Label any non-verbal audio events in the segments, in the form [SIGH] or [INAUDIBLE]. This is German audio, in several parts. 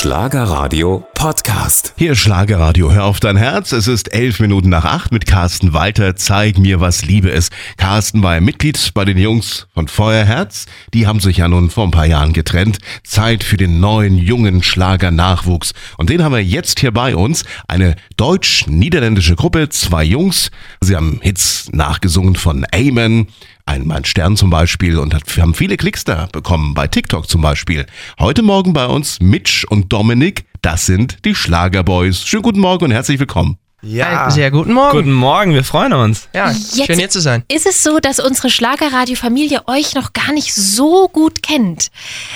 Schlagerradio Podcast. Hier Schlagerradio, hör auf dein Herz. Es ist elf Minuten nach acht mit Carsten Walter. Zeig mir, was Liebe ist. Carsten war Mitglied bei den Jungs von Feuerherz. Die haben sich ja nun vor ein paar Jahren getrennt. Zeit für den neuen, jungen Schlager-Nachwuchs. Und den haben wir jetzt hier bei uns. Eine deutsch-niederländische Gruppe, zwei Jungs. Sie haben Hits nachgesungen von Amen, ein Mann Stern zum Beispiel und hat, wir haben viele Klicks da bekommen, bei TikTok zum Beispiel. Heute Morgen bei uns Mitch und Dominik, das sind die Schlagerboys. Schönen guten Morgen und herzlich willkommen. Ja. Einen Sehr guten Morgen. Guten Morgen, wir freuen uns. Ja, Jetzt- schön hier zu sein. Ist es so, dass unsere Schlagerradio-Familie euch noch gar nicht so gut kennt?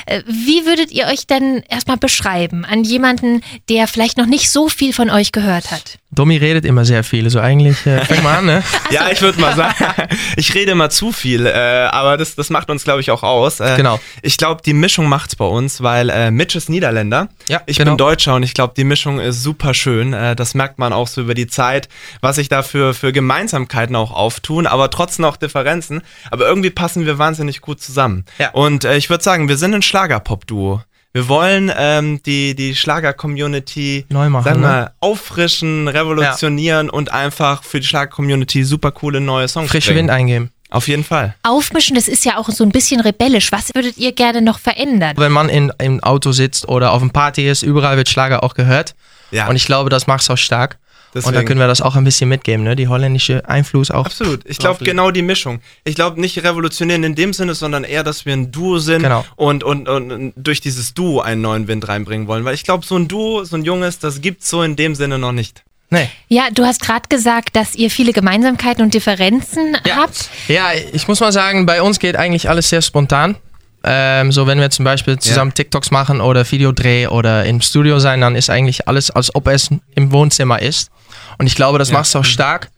Äh, Wie würdet ihr euch denn erstmal beschreiben an jemanden, der vielleicht noch nicht so viel von euch gehört hat? Domi redet immer sehr viel, so eigentlich äh, fang mal an, ne? [LAUGHS] Ja, ich würde mal sagen, [LAUGHS] ich rede immer zu viel, äh, aber das, das macht uns, glaube ich, auch aus. Äh, Genau. Ich glaube, die Mischung macht's bei uns, weil äh, Mitch ist Niederländer. Ja, ich genau. bin Deutscher und ich glaube, die Mischung ist super schön. Äh, das merkt man auch so über die Zeit, was sich da für, für Gemeinsamkeiten auch auftun, aber trotzdem auch Differenzen. Aber irgendwie passen wir wahnsinnig gut zusammen. Ja. Und äh, ich würde sagen, wir sind ein Schlagerpop-Duo. Wir wollen ähm, die, die Schlager-Community Neu machen, sagen wir ne? mal, auffrischen, revolutionieren und einfach für die Schlager-Community super coole neue Songs Frische bringen. Wind eingeben. Auf jeden Fall. Aufmischen, das ist ja auch so ein bisschen rebellisch. Was würdet ihr gerne noch verändern? Wenn man in, im Auto sitzt oder auf einem Party ist, überall wird Schlager auch gehört. Ja. Und ich glaube, das macht es auch stark. Und da Deswegen- können wir das auch ein bisschen mitgeben, ne? Die holländische Einfluss auch. Absolut. Ich glaube genau die Mischung. Ich glaube nicht revolutionieren in dem Sinne, sondern eher, dass wir ein Duo sind Genau. und, und, und durch dieses Duo einen neuen Wind reinbringen wollen. Weil ich glaube, so ein Duo, so ein junges, das gibt's so in dem Sinne noch nicht. Nee. Ja, du hast gerade gesagt, dass ihr viele Gemeinsamkeiten und Differenzen habt. Ja, ich muss mal sagen, bei uns geht eigentlich alles sehr spontan. Ähm, so, wenn wir zum Beispiel zusammen TikToks machen oder Videodreh oder im Studio sein, dann ist eigentlich alles, als ob es im Wohnzimmer ist. Und ich glaube, das macht es auch stark.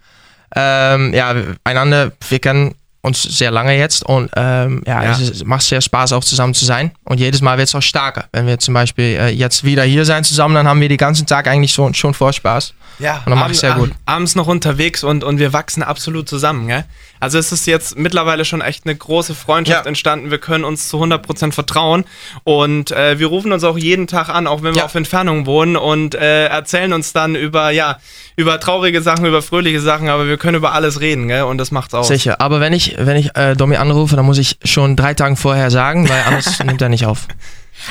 Ähm, ja, einander, wir kennen uns sehr lange jetzt und ähm, ja, Ja. es macht sehr Spaß auch zusammen zu sein. Und jedes Mal wird es auch stärker. Wenn wir zum Beispiel äh, jetzt wieder hier sein zusammen, dann haben wir den ganzen Tag eigentlich so, schon vor Spaß. Ja, Und dann mach ich sehr gut. abends noch unterwegs und, und wir wachsen absolut zusammen. Gell? Also es ist jetzt mittlerweile schon echt eine große Freundschaft Ja. entstanden. Wir können uns zu 100% vertrauen und äh, wir rufen uns auch jeden Tag an, auch wenn wir Ja. auf Entfernung wohnen und äh, erzählen uns dann über, ja, über traurige Sachen, über fröhliche Sachen, aber wir können über alles reden gell? und das macht's aus. Sicher, aber wenn ich, wenn ich äh, Domi anrufe, dann muss ich schon drei Tage vorher sagen, weil [LAUGHS] anders nimmt er nicht auf.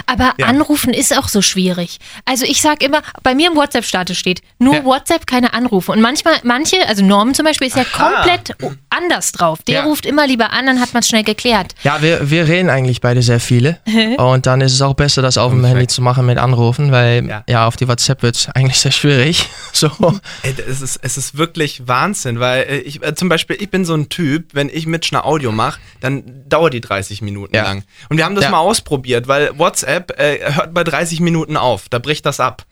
Aber Ja. anrufen ist auch so schwierig. Also ich sag immer, bei mir im WhatsApp-Status steht nur Ja. WhatsApp, keine Anrufe. Und manchmal, manche, also Norman zum Beispiel, ist ja komplett anders drauf. Der Ja. ruft immer lieber an, dann hat man es schnell geklärt. Ja, wir, wir reden eigentlich beide sehr viele. [LAUGHS] Und dann ist es auch besser, das auf dem Handy zu machen mit Anrufen, weil ja, Ja. auf die WhatsApp wird es eigentlich sehr schwierig. [LAUGHS] So. Ey, es, ist, es ist wirklich Wahnsinn, weil äh, ich äh, zum Beispiel, ich bin so ein Typ, wenn ich mit einer Audio mache, dann dauert die 30 Minuten Ja. lang. Und wir haben das Ja. mal ausprobiert, weil WhatsApp äh, hört bei 30 Minuten auf, da bricht das ab.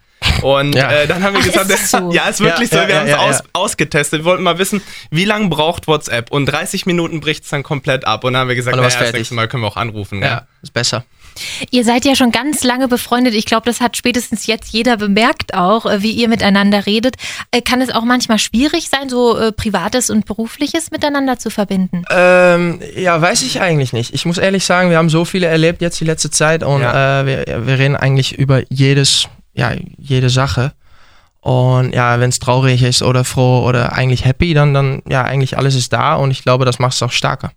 Und Ja. äh, dann haben wir Ach, gesagt, ist es so? ja, ist wirklich Ja, so, ja, wir ja, haben es ja, aus, ja. ausgetestet. Wir wollten mal wissen, wie lange braucht WhatsApp? Und 30 Minuten bricht es dann komplett ab. Und dann haben wir gesagt, naja, das nächste Mal können wir auch anrufen. Ja, ist besser. Ihr seid ja schon ganz lange befreundet. Ich glaube, das hat spätestens jetzt jeder bemerkt auch, äh, wie ihr miteinander redet. Äh, Kann es auch manchmal schwierig sein, so äh, Privates und Berufliches miteinander zu verbinden? Ähm, ja, weiß ich eigentlich nicht. Ich muss ehrlich sagen, wir haben so viele erlebt jetzt die letzte Zeit und Ja. äh, wir, wir reden eigentlich über jedes, ja, jede Sache. Und ja, wenn es traurig ist oder froh oder eigentlich happy, dann, dann, ja, eigentlich alles ist da und ich glaube, das macht es auch stärker.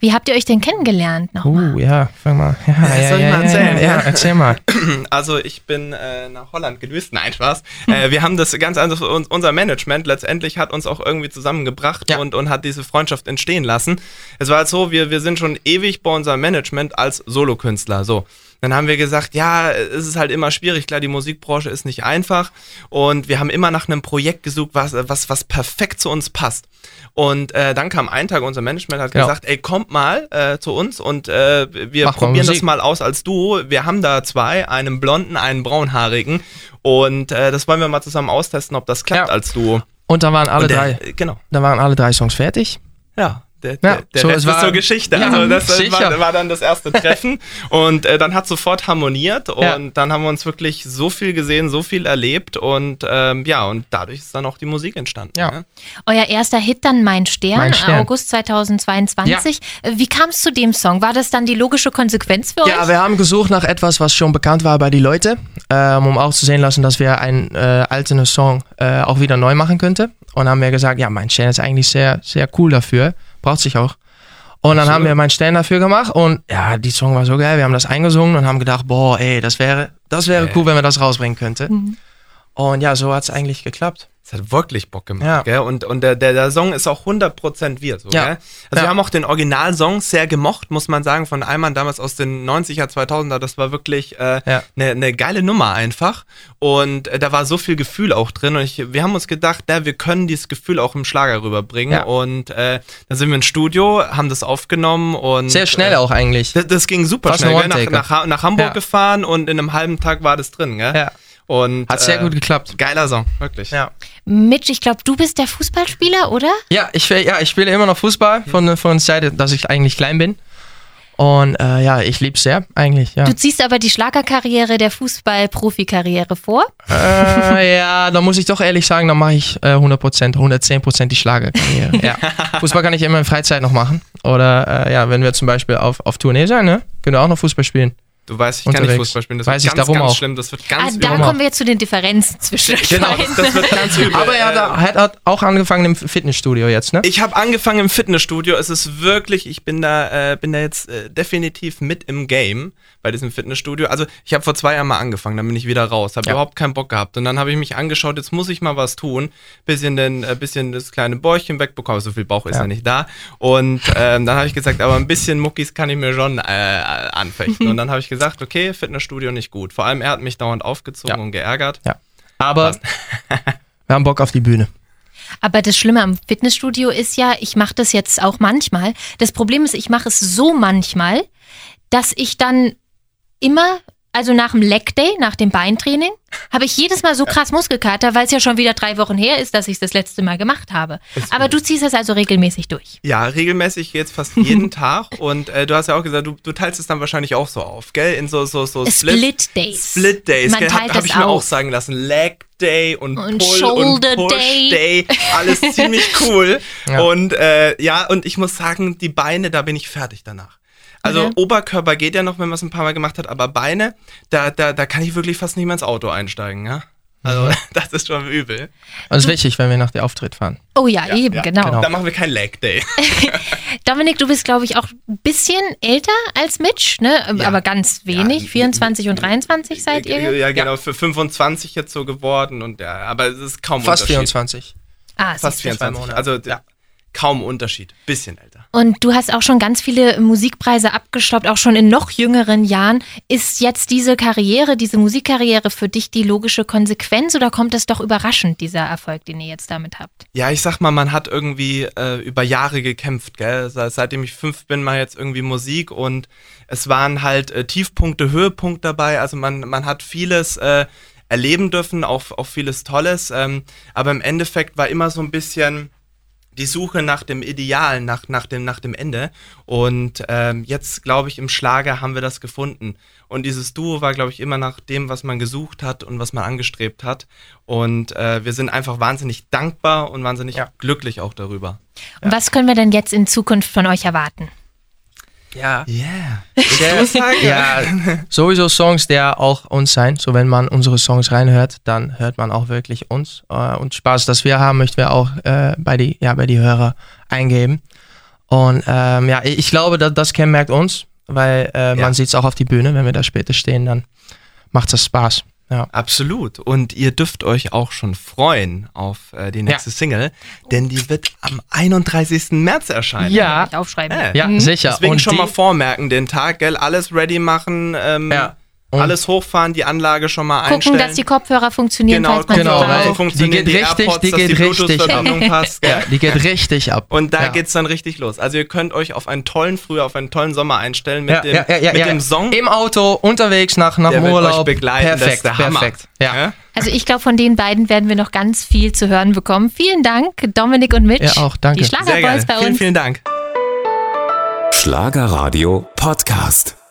Wie habt ihr euch denn kennengelernt nochmal? Uh, ja, fang mal. Ja, ja, soll ich ja, mal ja, erzählen? Ja, ja, erzähl mal. [CLEARS THROAT] Also ich bin äh, nach Holland gedüst. Nein, Spaß. Äh, wir haben das ganz anders, uns, unser Management letztendlich hat uns auch irgendwie zusammengebracht Ja. und, und hat diese Freundschaft entstehen lassen. Es war halt so, wir, wir sind schon ewig bei unserem Management als Solokünstler. So. Dann haben wir gesagt, ja, es ist halt immer schwierig, klar, die Musikbranche ist nicht einfach und wir haben immer nach einem Projekt gesucht, was, was, was perfekt zu uns passt. Und äh, dann kam ein Tag, unser Management hat Ja. gesagt, ey, kommt mal äh, zu uns und äh, wir Mach mal probieren das mal aus als Duo. Wir haben da zwei, einen blonden, einen braunhaarigen. Und äh, das wollen wir mal zusammen austesten, ob das klappt Ja. als Duo. Und dann waren alle der- drei, Genau. dann waren alle drei Songs fertig. Ja. Der, Ja, der so, Rest es war- ist so Geschichte. Ja, also das, war, war dann das erste Treffen und äh, dann hat sofort harmoniert und Ja. dann haben wir uns wirklich so viel gesehen, so viel erlebt und ähm, ja, und dadurch ist dann auch die Musik entstanden. Ja. ne? Euer erster Hit dann Mein Stern, Mein Stern. August 2022. Äh, Wie kam es zu dem Song? War das dann die logische Konsequenz für Ja, euch? wir haben gesucht nach etwas, was schon bekannt war bei die Leute, ähm, um auch zu sehen lassen, dass wir einen äh, alten Song äh, auch wieder neu machen könnten. Und haben wir gesagt, ja, mein Stern ist eigentlich sehr, sehr cool dafür, braucht sich auch. Und dann haben wir mein Stern dafür gemacht und ja, die Song war so geil. Wir haben das eingesungen und haben gedacht, boah, ey, das wäre, das wäre cool, wenn wir das rausbringen könnten. Und ja, so hat es eigentlich geklappt. Es hat wirklich Bock gemacht, Ja. gell? Und, und der, der, der Song ist auch 100% wir, so, Ja. gell? Also wir Ja. haben auch den Originalsong sehr gemocht, muss man sagen, von Eimann damals aus den 90er, 2000er. Das war wirklich eine äh, ne, ne geile Nummer einfach. Und äh, da war so viel Gefühl auch drin. Und ich, wir haben uns gedacht, ja, wir können dieses Gefühl auch im Schlager rüberbringen. Und äh, dann sind wir ins Studio, haben das aufgenommen und Sehr schnell äh, auch eigentlich. Das, das ging super Fast schnell, gell? Nach, nach, nach Hamburg gefahren und in einem halben Tag war das drin, gell? Ja. Und, Hat sehr äh, gut geklappt. Geiler Song, wirklich. Ja. Mitch, ich glaube, du bist der Fußballspieler, oder? Ja, ich, ja, ich spiele immer noch Fußball von, von der Seite, dass ich eigentlich klein bin. Und äh, ja, ich liebe es sehr, eigentlich, ja. Du ziehst aber die Schlagerkarriere der Fußball-Profikarriere vor. Äh, ja, da muss ich doch ehrlich sagen, da mache ich äh, 100%, 110% die Schlagerkarriere. ja. [LAUGHS] Fußball kann ich immer in Freizeit noch machen. Oder äh, ja, wenn wir zum Beispiel auf, auf Tournee sein, ne, können wir auch noch Fußball spielen. Du weißt, ich kann nicht Unterwegs. Fußball spielen. Das Weiß wird ich, ganz, darum ganz auch. schlimm. Das wird Ah, ganz da übel. kommen wir jetzt zu den Differenzen zwischen euch [LAUGHS] Genau, beiden. das, das wird ganz übel. Aber er hat, hat, hat auch angefangen im Fitnessstudio jetzt, ne? ich habe angefangen im Fitnessstudio. Es ist wirklich, ich bin da, äh, bin da jetzt äh, definitiv mit im Game bei diesem Fitnessstudio. Also ich habe vor zwei Jahren mal angefangen, dann bin ich wieder raus, habe Ja. überhaupt keinen Bock gehabt. Und dann habe ich mich angeschaut, jetzt muss ich mal was tun, bisschen den, äh, bisschen das kleine Bäuchchen wegbekommen. So viel Bauch ist ja, Ja. nicht da. Und ähm, dann habe ich gesagt, aber ein bisschen Muckis kann ich mir schon äh, anfechten. [LAUGHS] Und dann habe ich gesagt, okay, Fitnessstudio nicht gut. Vor allem er hat mich dauernd aufgezogen Ja. und geärgert. Ja. Aber [LAUGHS] wir haben Bock auf die Bühne. Aber das Schlimme am Fitnessstudio ist ja, ich mache das jetzt auch manchmal. Das Problem ist, ich mache es so manchmal, dass ich dann immer, also nach dem Leg Day, nach dem Beintraining, habe ich jedes Mal so krass Muskelkater, weil es ja schon wieder drei Wochen her ist, dass ich es das letzte Mal gemacht habe. Aber du ziehst es also regelmäßig durch. Ja, regelmäßig jetzt fast [LAUGHS] jeden Tag. Und äh, du hast ja auch gesagt, du, du teilst es dann wahrscheinlich auch so auf, gell? In so, so, so Split Days. Split Days, Man gell? teilt Habe das hab ich mir auch sagen lassen. Leg Day und, Und Pull Shoulder und Push Day. Day. Alles ziemlich cool. [LAUGHS] Ja. Und äh, ja, und ich muss sagen, die Beine, da bin ich fertig danach. Also Okay. Oberkörper geht ja noch, wenn man es ein paar Mal gemacht hat, aber Beine, da, da, da kann ich wirklich fast nicht mehr ins Auto einsteigen, ja? Also, [LAUGHS] das ist schon übel. Und das ist wichtig, wenn wir nach dem Auftritt fahren. Oh ja, eben, ja, genau. genau. Da machen wir kein Leg Day. [LAUGHS] Dominik, du bist, glaube ich, auch ein bisschen älter als Mitch, ne? Ja. aber ganz wenig. Ja, 24 und 23 seid ihr? Ja, genau, für 25 jetzt so geworden und ja, aber es ist kaum Fast Unterschied. 24. Ah, Fast siehst du. 24. Monate. Also ja, kaum Unterschied. Bisschen älter. Und du hast auch schon ganz viele Musikpreise abgestaubt, auch schon in noch jüngeren Jahren. Ist jetzt diese Karriere, diese Musikkarriere für dich die logische Konsequenz oder kommt es doch überraschend, dieser Erfolg, den ihr jetzt damit habt? Ja, ich sag mal, man hat irgendwie äh, über Jahre gekämpft, gell? Se- Seitdem ich fünf bin, mal jetzt irgendwie Musik und es waren halt äh, Tiefpunkte, Höhepunkte dabei. Also man, man hat vieles äh, erleben dürfen, auch, auch vieles Tolles. Ähm, aber im Endeffekt war immer so ein bisschen die Suche nach dem Ideal, nach, nach, dem, nach dem Ende. Und ähm, jetzt, glaube ich, im Schlager haben wir das gefunden. Und dieses Duo war, glaube ich, immer nach dem, was man gesucht hat und was man angestrebt hat. Und äh, wir sind einfach wahnsinnig dankbar und wahnsinnig Ja. glücklich auch darüber. Und was können wir denn jetzt in Zukunft von euch erwarten? Ja. Yeah. ja, [LAUGHS] sowieso Songs, der auch uns sein. So wenn man unsere Songs reinhört, dann hört man auch wirklich uns. Äh, und Spaß, das wir haben, möchten wir auch äh, bei die, ja, bei die Hörer eingeben. Und ähm, ja, ich glaube, dass das kennmerkt uns, weil äh, Ja. man sieht es auch auf die Bühne, wenn wir da später stehen, dann macht das Spaß. Ja. Absolut. Und ihr dürft euch auch schon freuen auf äh, die nächste Single, denn die wird am 31. März erscheinen. Ja, Ich aufschreiben. Äh, ja, sicher. Deswegen Und schon mal vormerken, den Tag, gell? Alles ready machen, ähm, Ja. Und- alles hochfahren, die Anlage schon mal Gucken, einstellen. dass die Kopfhörer funktionieren, genau, falls man genau, weil die geht richtig- AirPods, die dass geht die richtig passt? Ja, die geht richtig ab. Und da ja. geht's dann richtig los. Also ihr könnt euch auf einen tollen Frühjahr, auf einen tollen Sommer einstellen mit ja, dem, ja, ja, ja, mit ja. dem Song. Im Auto, unterwegs nach, nach der Urlaub. euch begleiten, das perfekt, ist der Hammer. perfekt. Ja. Also ich glaube, von den beiden werden wir noch ganz viel zu hören bekommen. Vielen Dank, Dominik und Mitch. Ja, auch, danke. Die Schlagerboys bei Vielen, uns. vielen Dank. Schlagerradio Podcast.